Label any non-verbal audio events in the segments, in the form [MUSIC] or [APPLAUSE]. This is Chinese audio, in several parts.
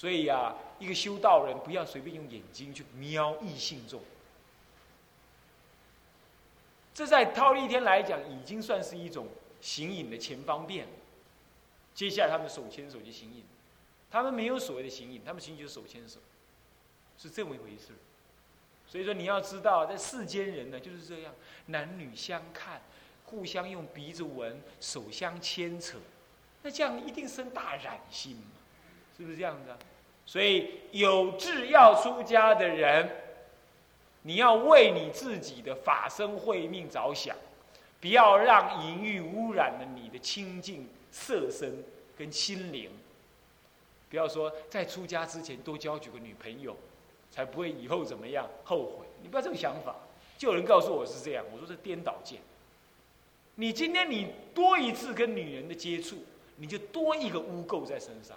所以啊，一个修道人不要随便用眼睛去瞄异性众。这在套利天来讲，已经算是一种行影的前方便了。接下来他们手牵手就行影，他们没有所谓的行影，他们行影就是手牵手，是这么一回事。所以说你要知道，在世间人呢就是这样，男女相看，互相用鼻子闻，手相牵扯，那这样一定生大染心嘛，是不是这样子啊？所以有志要出家的人。你要为你自己的法身慧命着想，不要让淫欲污染了你的清净色身跟心灵。不要说在出家之前多交几个女朋友，才不会以后怎么样后悔。你不要这种想法。就有人告诉我是这样，我说这颠倒见。你今天你多一次跟女人的接触，你就多一个污垢在身上。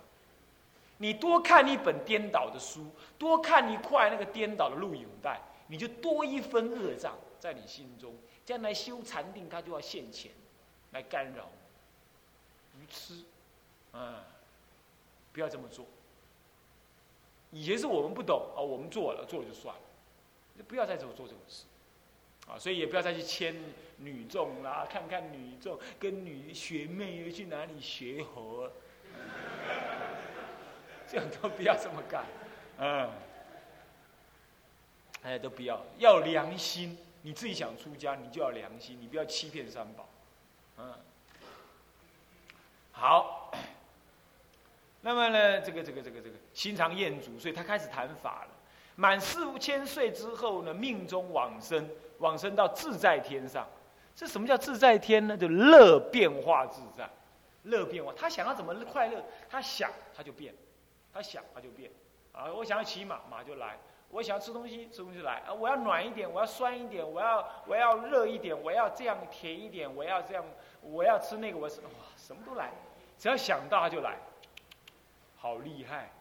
你多看一本颠倒的书，多看一块那个颠倒的录影带。你就多一分恶障在你心中，将来修禅定，他就要现前来干扰你，愚痴，啊，不要这么做。以前是我们不懂啊，我们做了，做了就算了，就不要再做做这种事，啊，所以也不要再去牵女众啦，看看女众跟女学妹又去哪里学活，这样都不要这么干，嗯。哎，都不要，要良心。你自己想出家，你就要良心，你不要欺骗三宝。嗯，好。[COUGHS] 那么呢，这个这个这个这个心肠厌足，所以他开始谈法了。满四五千岁之后呢，命中往生，往生到自在天上。这什么叫自在天呢？就乐变化自在，乐变化。他想要怎么快乐，他想他就变，他想他就变。啊，我想要骑马，马就来。我想要吃东西，吃东西来啊！我要暖一点，我要酸一点，我要我要热一点，我要这样甜一点，我要这样，我要吃那个，我是哇，什么都来，只要想到他就来，好厉害，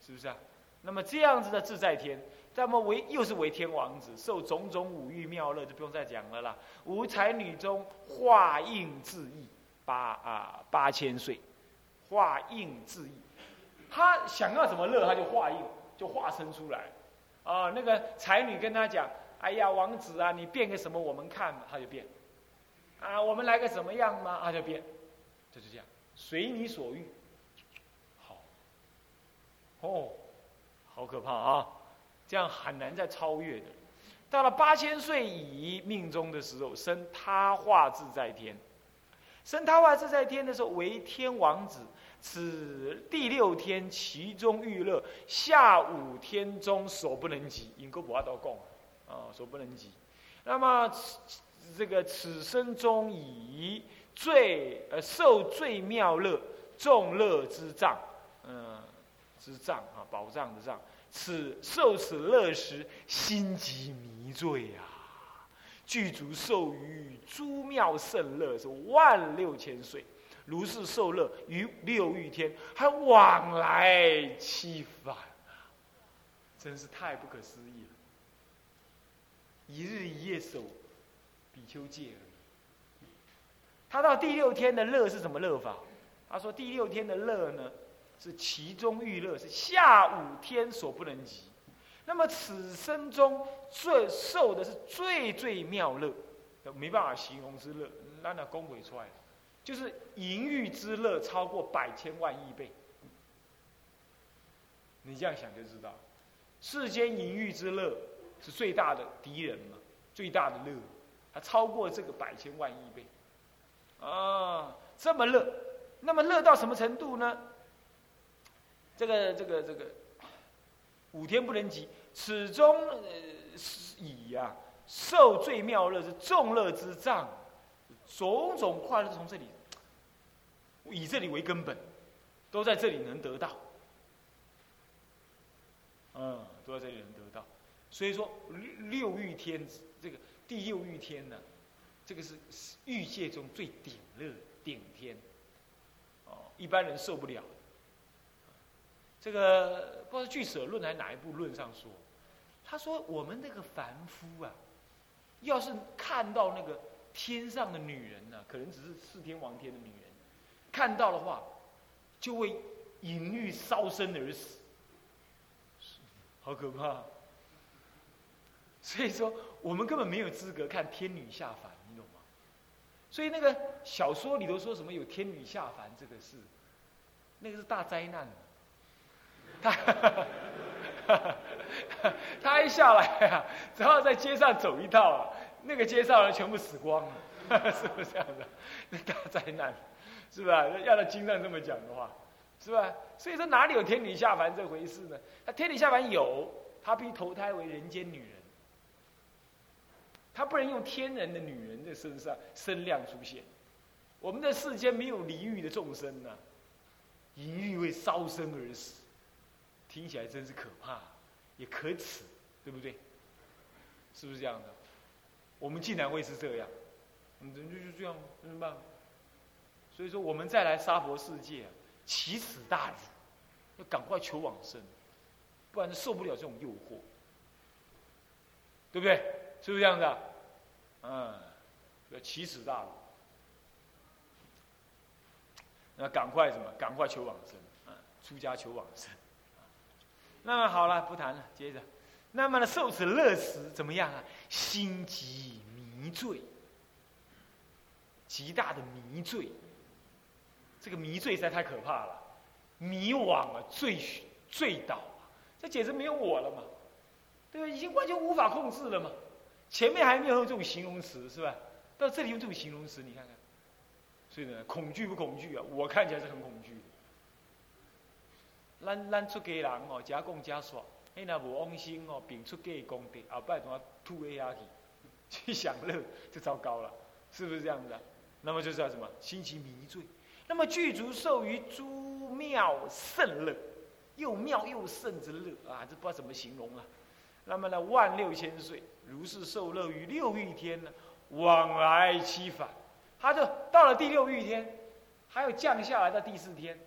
是不是啊？那么这样子的自在天，那么为又是为天王子，受种种五欲妙乐，就不用再讲了啦。五才女中化应自意八啊八千岁，化应自意，他想要怎么乐，他就化应，就化身出来。哦，那个才女跟他讲：“哎呀，王子啊，你变个什么我们看？”他就变。啊，我们来个什么样嘛？他就变，就是这样，随你所欲。好，哦，好可怕啊！这样很难再超越的。到了八千岁乙命中的时候，生他化自在天。生他化自在天的时候，为天王子。此第六天，其中遇乐，下五天中所不能及。因果不阿都讲啊，所不能及。那么这个此生中以最呃受最妙乐众乐之藏，嗯，之藏啊，宝藏的藏。此受此乐时，心极迷醉啊，具足受于诸妙胜乐，是万六千岁。如是受乐于六欲天，还往来七返啊！真是太不可思议了。一日一夜守比丘戒。他到第六天的乐是什么乐法？他说第六天的乐呢，是其中欲乐，是下五天所不能及。那么此生中最受的是最最妙乐，没办法形容之乐，让他恭维出来了。就是淫欲之乐超过百千万亿倍，你这样想就知道，世间淫欲之乐是最大的敌人嘛，最大的乐，它超过这个百千万亿倍，啊，这么乐，那么乐到什么程度呢？这个这个这个五天不能及，始终呃以呀受最妙乐是众乐之障。种种快乐从这里，以这里为根本，都在这里能得到。嗯，都在这里能得到。所以说六欲天，这个第六欲天呢，这个是欲界中最顶乐顶天。哦，一般人受不了。这个不知道《俱舍论》还是哪一部论上说，他说我们那个凡夫啊，要是看到那个。天上的女人呢，可能只是四天王天的女人，看到的话，就会淫欲烧身而死。好可怕。所以说，我们根本没有资格看天女下凡，你懂吗？所以那个小说里头说什么有天女下凡这个事，那个是大灾难。[LAUGHS] 他他一下来啊，只要在街上走一道，那个街上人全部死光了，[LAUGHS] 是不是这样的？那 [LAUGHS] 大灾难，是吧？要在经上这么讲的话，是吧？所以说哪里有天女下凡这回事呢？他天女下凡有，他必投胎为人间女人。他不能用天人的女人的身上身量出现，我们的世间没有离欲的众生呐，一欲会烧身而死，听起来真是可怕，也可耻，对不对？是不是这样的？我们竟然会是这样，人就就这样，怎么办？所以说，我们再来沙佛世界，奇耻大辱，要赶快求往生，不然受不了这种诱惑，对不对？是不是这样的？嗯，要奇耻大辱，那赶快什么？赶快求往生，啊，出家求往生。那么好了，不谈了，接着，那么呢，受此乐时怎么样啊？心极迷醉，极大的迷醉。这个迷醉实在太可怕了，迷惘啊，醉醉倒啊，这简直没有我了嘛，对吧？已经完全无法控制了嘛。前面还没有用这种形容词，是吧？到这里用这种形容词，你看看，所以呢，恐惧不恐惧啊？我看起来是很恐惧。咱咱出家人哦，加讲加耍，哎那无安心哦，并出家功德，后摆怎啊吐下去，[LAUGHS] 去享乐就糟糕了，是不是这样子？那么就是叫什么？心其迷醉。那么具足受于诸妙胜乐，又妙又胜之乐啊，这不知道怎么形容了。那么呢，万六千岁。如是受乐于六欲天呢，往来七返，他就到了第六欲天，还有降下来到第四天，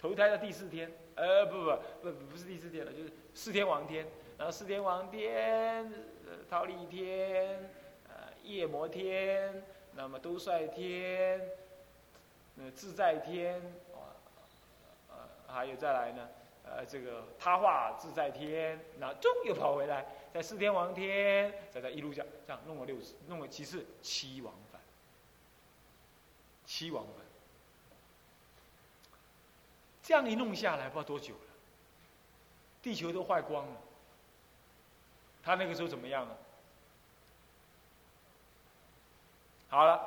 投胎到第四天，呃，不不不不是第四天了，就是四天王天，然后四天王天，桃李天，呃，夜摩天，那么都率天，那自在天，呃，还有再来呢，呃，这个他化自在天，那终又跑回来。在四天王天，再在一路讲，这样弄了六次，弄了七次，七往返，七往返，这样一弄下来，不知道多久了，地球都坏光了。他那个时候怎么样啊？好了，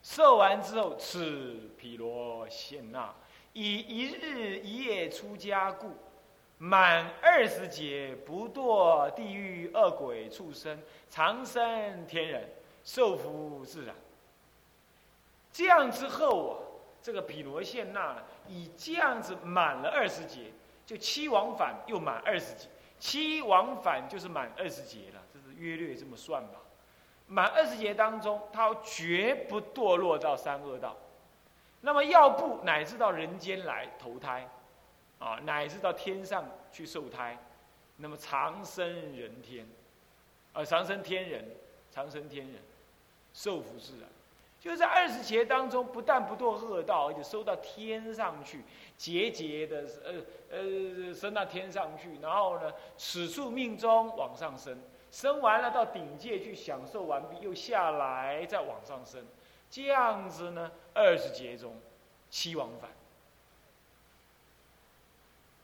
射完之后，此毗罗献那以一日一夜出家故。满二十劫不堕地狱恶鬼畜生，长生天人，受福自然。这样之后啊，这个毗罗献那以这样子满了二十劫，就七往返又满二十劫，七往返就是满二十劫了，这是约略这么算吧。满二十劫当中，他绝不堕落到三恶道，那么要不乃至到人间来投胎。啊，乃至到天上去受胎，那么长生人天，啊，长生天人，长生天人，受福自然。就在二十劫当中，不但不堕恶道，而且收到天上去，节节的，呃呃，升到天上去，然后呢，此处命中往上升，升完了到顶界去享受完毕，又下来再往上升，这样子呢，二十劫中七往返。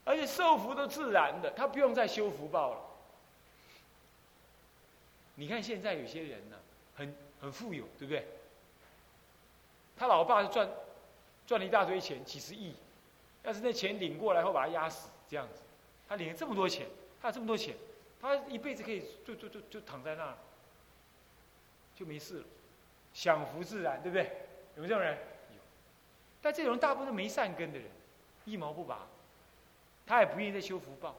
而且受福都自然的，他不用再修福报了。你看现在有些人呢，很很富有，对不对？他老爸赚赚了一大堆钱，几十亿，要是那钱领过来后把他压死，这样子，他领了这么多钱，他有这么多钱，他一辈子可以就就就就躺在那儿，就没事了，享福自然，对不对？有没有这种人？有，但这种人大部分没善根的人，一毛不拔。他也不愿意再修福报，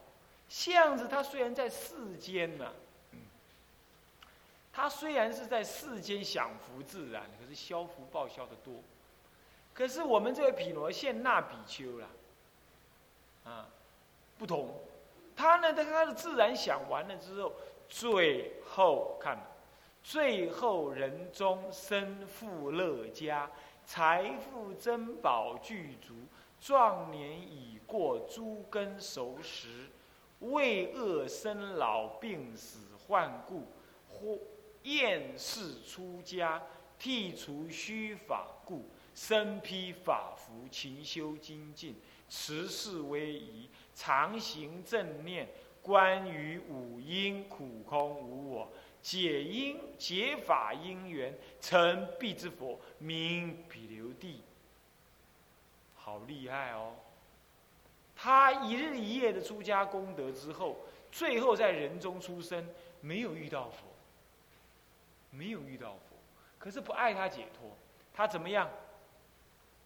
相子他虽然在世间呢，他虽然是在世间享福自然，可是消福报消的多。可是我们这位毗罗现那比丘啦，啊，不同，他呢，他他的自然享完了之后，最后看，最后人中身富乐家，财富珍宝具足。壮年已过诸根熟时，为恶生老病死患故，或厌世出家，剔除虚法故，身披法服，勤修精进，持世威仪，常行正念，关于五阴苦空无我，解因解法因缘，成必之佛，名彼留地。好厉害哦！他一日一夜的出家功德之后，最后在人中出生，没有遇到佛，没有遇到佛，可是不爱他解脱，他怎么样？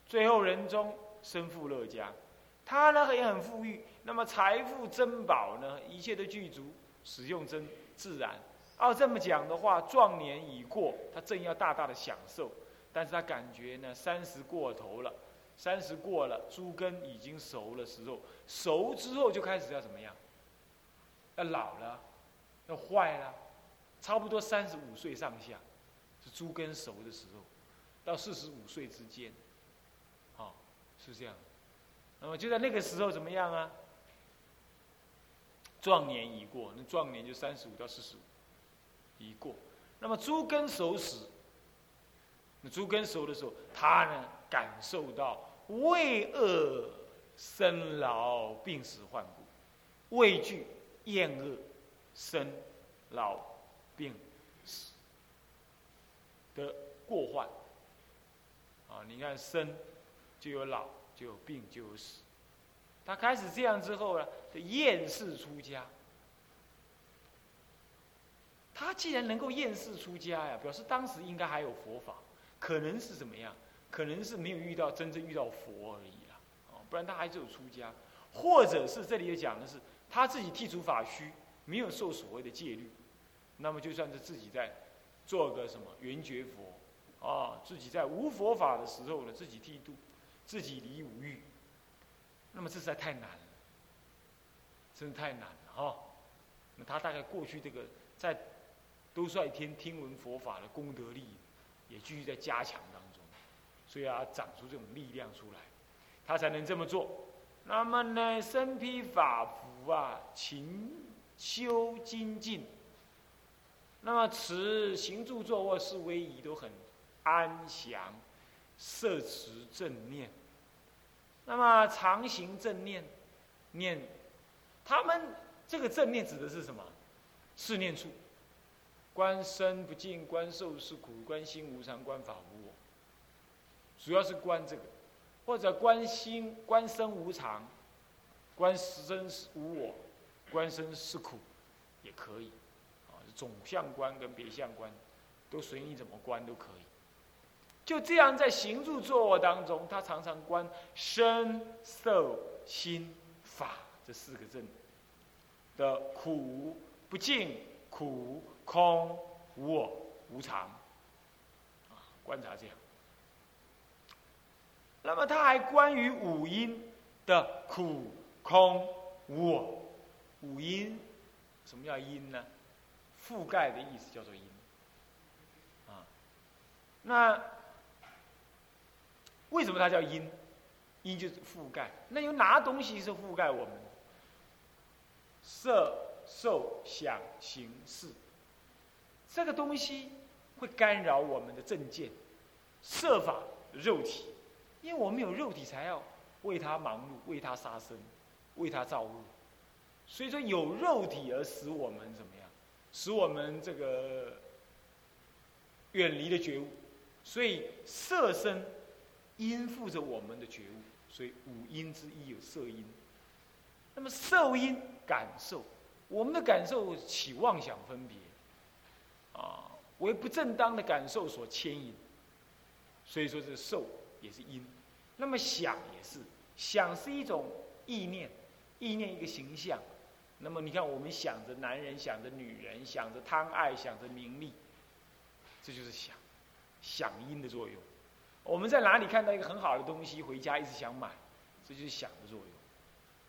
最后人中身富乐家，他呢也很富裕，那么财富珍宝呢，一切都具足，使用真自然。要这么讲的话，壮年已过，他正要大大的享受，但是他感觉呢，三十过头了。三十过了，猪根已经熟了时候，熟之后就开始要怎么样？要老了，要坏了，差不多三十五岁上下，是猪跟熟的时候，到四十五岁之间，好，是这样。那么就在那个时候怎么样啊？壮年已过，那壮年就三十五到四十五，已过。那么猪跟熟时，那猪跟熟的时候，他呢？感受到畏恶生老病死患故，畏惧厌恶生老病死的过患。啊，你看生就有老，就有病，就有死。他开始这样之后呢，就厌世出家。他既然能够厌世出家呀，表示当时应该还有佛法，可能是怎么样？可能是没有遇到真正遇到佛而已啦，哦，不然他还是有出家，或者是这里也讲的是他自己剔除法虚，没有受所谓的戒律，那么就算是自己在做个什么圆觉佛，啊，自己在无佛法的时候呢，自己剃度，自己离五欲，那么这实在太难了，真的太难了哈。那他大概过去这个在都率天听闻佛法的功德力，也继续在加强当中。所以要长出这种力量出来，他才能这么做。那么呢，身披法服啊，勤修精进。那么持行住坐卧是威仪都很安详，摄持正念。那么常行正念，念他们这个正念指的是什么？四念处：观身不净，观受是苦，观心无常，观法无我。主要是观这个，或者观心、观身无常、观身无我、观身是苦，也可以。总相观跟别相观，都随你怎么观都可以。就这样在行住坐卧当中，他常常观身、受、心、法这四个正的苦、不净、苦、空、无我、无常，啊，观察这样。那么他还关于五音的苦、空、无我。五音，什么叫音呢？覆盖的意思叫做阴。啊，那为什么它叫阴？阴就是覆盖。那有哪东西是覆盖我们？色、受、想、行、识。这个东西会干扰我们的正见，设法、肉体。因为我们有肉体，才要为他忙碌，为他杀生，为他造物。所以说，有肉体而使我们怎么样？使我们这个远离了觉悟。所以色身应附着我们的觉悟。所以五音之一有色音。那么受阴感受，我们的感受起妄想分别，啊，为不正当的感受所牵引。所以说，这受。也是因，那么想也是，想是一种意念，意念一个形象。那么你看，我们想着男人，想着女人，想着贪爱，想着名利，这就是想，想因的作用。我们在哪里看到一个很好的东西，回家一直想买，这就是想的作用。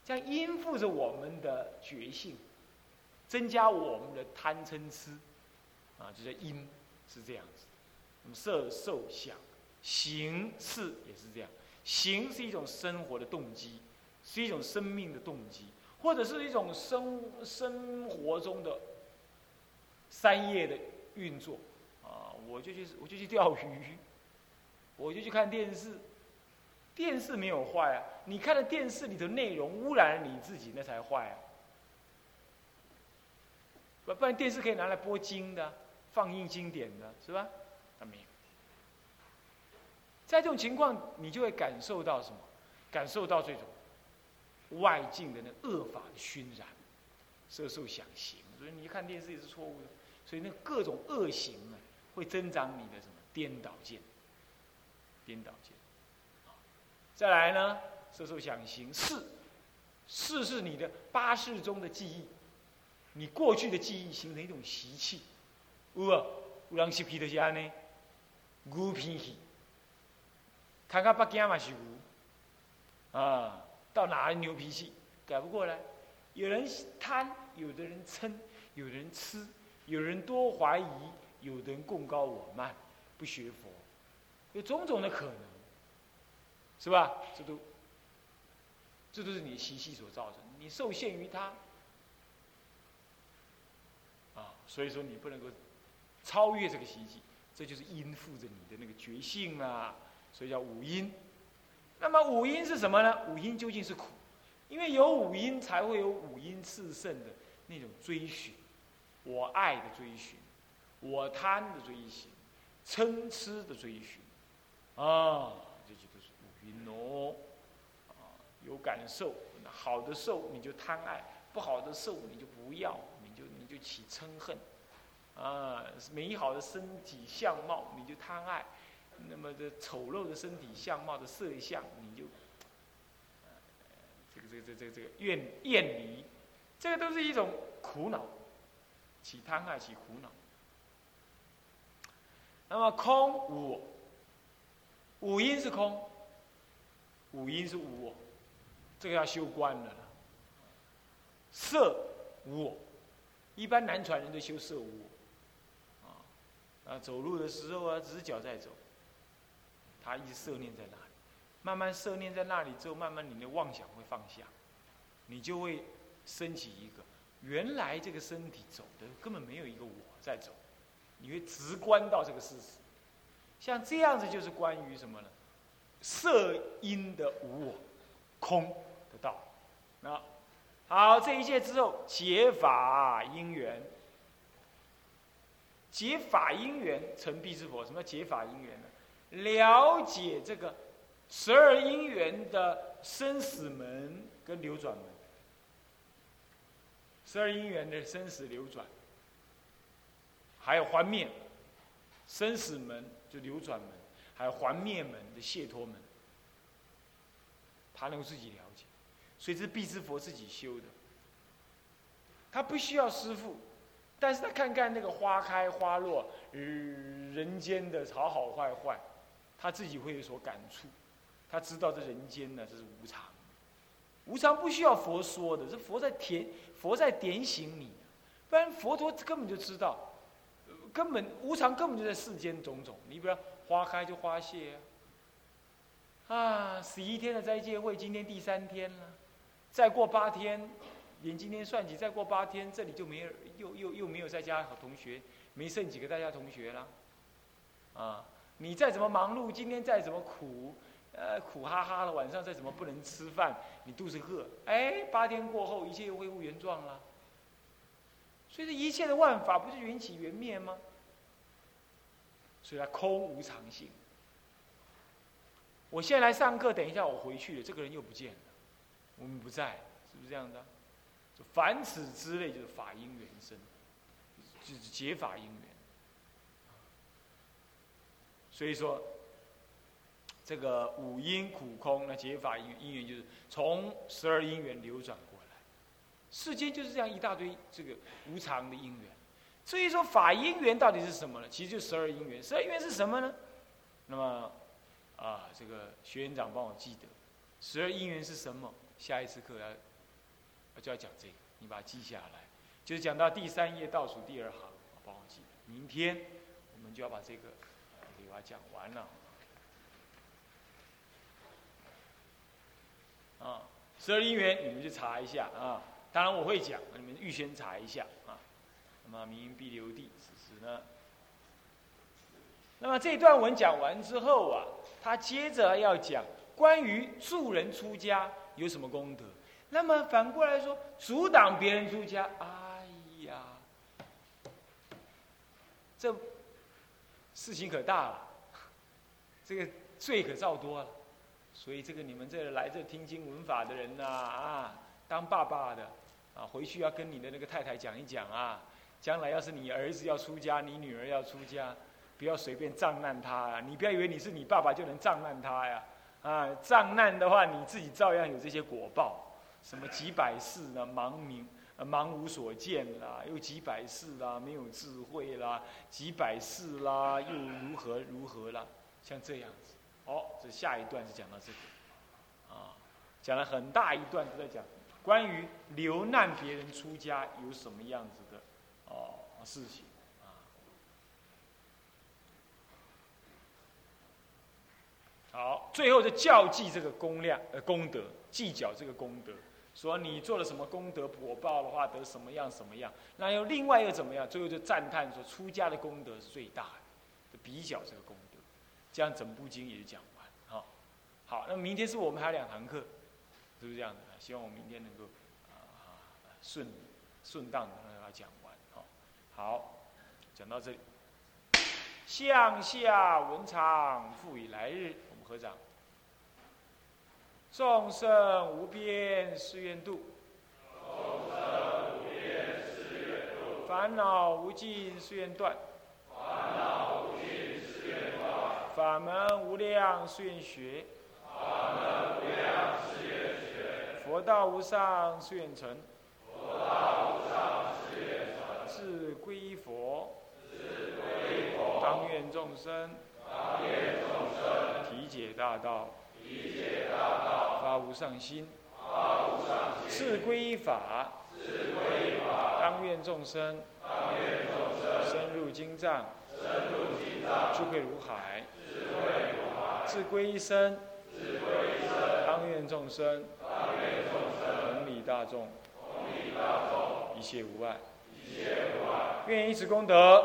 这样因附着我们的觉性，增加我们的贪嗔痴，啊，就叫因，是这样子。那么色受想。行是也是这样，行是一种生活的动机，是一种生命的动机，或者是一种生生活中的三业的运作啊，我就去我就去钓鱼，我就去看电视，电视没有坏啊，你看的电视里的内容污染了你自己，那才坏啊。不不然电视可以拿来播经的，放映经典的是吧？那没有。在这种情况，你就会感受到什么？感受到这种外境的那恶法的熏染，色受想行。所以你看电视也是错误的。所以那各种恶行啊，会增长你的什么颠倒见？颠倒见。再来呢，色受想行四，四是你的八识中的记忆，你过去的记忆形成一种习气。有啊，有人习气就是安尼，牛脾气。看看北京嘛是牛，啊，到哪里牛脾气，改不过来。有人贪，有的人嗔，有人痴，有人多怀疑，有的人共高我慢，不学佛，有种种的可能，是吧？这都，这都是你的习气所造成。你受限于他，啊，所以说你不能够超越这个习气，这就是因附着你的那个觉性啊。所以叫五因，那么五阴是什么呢？五阴究竟是苦，因为有五阴才会有五阴炽盛的那种追寻，我爱的追寻，我贪的追寻，嗔痴的追寻，啊，这些都是五阴哦，啊，有感受，好的受你就贪爱，不好的受你就不要，你就你就起嗔恨，啊，美好的身体相貌你就贪爱。那么这丑陋的身体相貌的色相，你就，这个这个这这这个怨厌离，这个都是一种苦恼，起贪爱起苦恼。那么空无我，五阴是空，五阴是无我，这个要修观的了。色无我，一般南传人都修色无我，啊啊，走路的时候啊，只是脚在走。他一直摄念在那里，慢慢摄念在那里之后，慢慢你的妄想会放下，你就会升起一个原来这个身体走的根本没有一个我在走，你会直观到这个事实。像这样子就是关于什么呢？色因的无我空的道。那好，这一切之后解法因缘，解法因缘成必之佛。什么解法因缘呢？了解这个十二因缘的生死门跟流转门，十二因缘的生死流转，还有还灭生死门就流转门，还有还灭门的解脱门，他能够自己了解，所以这是必之佛自己修的，他不需要师傅，但是他看看那个花开花落，人间的好好坏坏。他自己会有所感触，他知道这人间呢，这是无常，无常不需要佛说的，是佛在点，佛在点醒你，不然佛陀根本就知道，根本无常根本就在世间种种。你比如花开就花谢啊，啊，十一天的斋戒会，今天第三天了，再过八天，连今天算起，再过八天，这里就没有，又又又没有在家好同学，没剩几个在家同学了，啊。你再怎么忙碌，今天再怎么苦，呃，苦哈哈的，晚上再怎么不能吃饭，你肚子饿，哎，八天过后，一切又恢复原状了。所以这一切的万法，不是缘起缘灭吗？所以它空无常性。我现在来上课，等一下我回去了，这个人又不见了，我们不在，是不是这样的？凡此之类，就是法因缘生，就是解法因缘。所以说，这个五因苦空，那解法因因缘就是从十二因缘流转过来。世间就是这样一大堆这个无常的因缘。所以说法因缘到底是什么呢？其实就十二因缘。十二因缘是什么呢？那么啊，这个学院长帮我记得，十二因缘是什么？下一次课要就要讲这个，你把它记下来。就是讲到第三页倒数第二行，帮我记。明天我们就要把这个。把讲完了，啊，十二因缘你们去查一下啊。当然我会讲，你们预先查一下啊。那么明因必留地，此时呢？那么这段文讲完之后啊，他接着要讲关于助人出家有什么功德。那么反过来说，阻挡别人出家，哎呀，这事情可大了，这个罪可造多了。所以这个你们这来这听经闻法的人呐，啊，当爸爸的啊，回去要跟你的那个太太讲一讲啊。将来要是你儿子要出家，你女儿要出家，不要随便障难他啊！你不要以为你是你爸爸就能障难他呀！啊，障难的话，你自己照样有这些果报。什么几百世呢？盲明、盲无所见啦，又几百世啦，没有智慧啦，几百世啦，又如何如何啦？像这样子。哦，这下一段是讲到这个，啊，讲了很大一段都在讲关于流难别人出家有什么样子的。哦，事情啊，好，最后就教记这个功量呃功德，计较这个功德，说你做了什么功德果报的话得什么样什么样，那又另外又怎么样？最后就赞叹说出家的功德是最大的，比较这个功，这样整部经也就讲完。好，好，那明天是我们还有两堂课，是不是这样的？希望我明天能够啊顺顺当的让他讲完。好，讲到这里。向下文长复以来日，我们合掌。众生无边誓愿度，众生无边誓愿度。烦恼无尽誓愿断，烦恼无尽誓愿断。法门无量誓愿学，法门无量誓愿学。佛道无上誓愿成，佛道无上誓愿成。自归依佛，自归依佛，当愿众生，当愿众生，体解大道，体解大道，发无上心，发无上心，自归法，自归依法，当愿众生，当愿众生，深入经藏，智慧如海，智慧如海，自归依身，自归依身，当愿众生，当愿众生，同理大众，同理大众，一切无碍一切无碍。愿以此功德，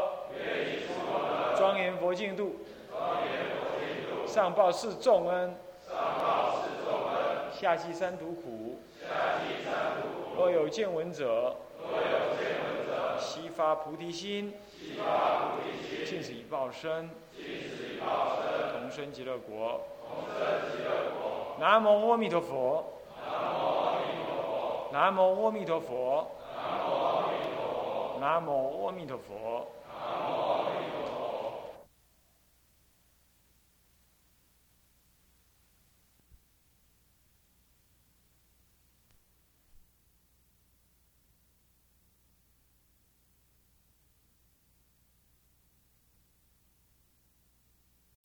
庄严佛净土，庄严佛净土，上报四重恩，上报四重恩，下济三途苦，下济三途苦。若有见闻者，若有见闻者，悉发菩提心，悉发尽此一报身，尽此一报身，同生极乐国，同生极乐国。南无阿弥陀佛，南无阿弥陀佛。南无阿弥陀佛。南无阿弥陀佛。